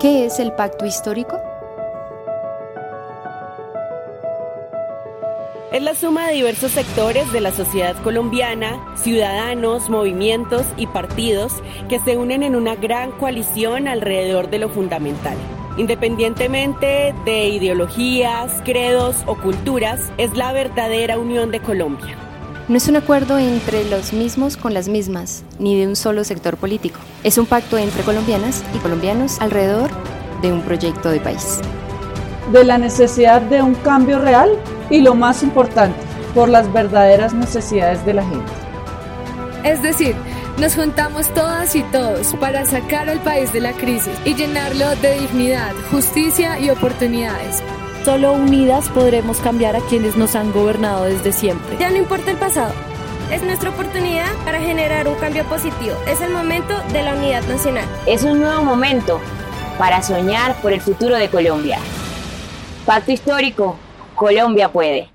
¿Qué es el pacto histórico? Es la suma de diversos sectores de la sociedad colombiana, ciudadanos, movimientos y partidos que se unen en una gran coalición alrededor de lo fundamental. Independientemente de ideologías, credos o culturas, es la verdadera unión de Colombia. No es un acuerdo entre los mismos con las mismas, ni de un solo sector político. Es un pacto entre colombianas y colombianos alrededor de un proyecto de país. De la necesidad de un cambio real y lo más importante, por las verdaderas necesidades de la gente. Es decir, nos juntamos todas y todos para sacar al país de la crisis y llenarlo de dignidad, justicia y oportunidades. Solo unidas podremos cambiar a quienes nos han gobernado desde siempre. Ya no importa el pasado. Es nuestra oportunidad para generar un cambio positivo. Es el momento de la unidad nacional. Es un nuevo momento para soñar por el futuro de Colombia. Pacto histórico Colombia puede.